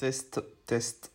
Test, test.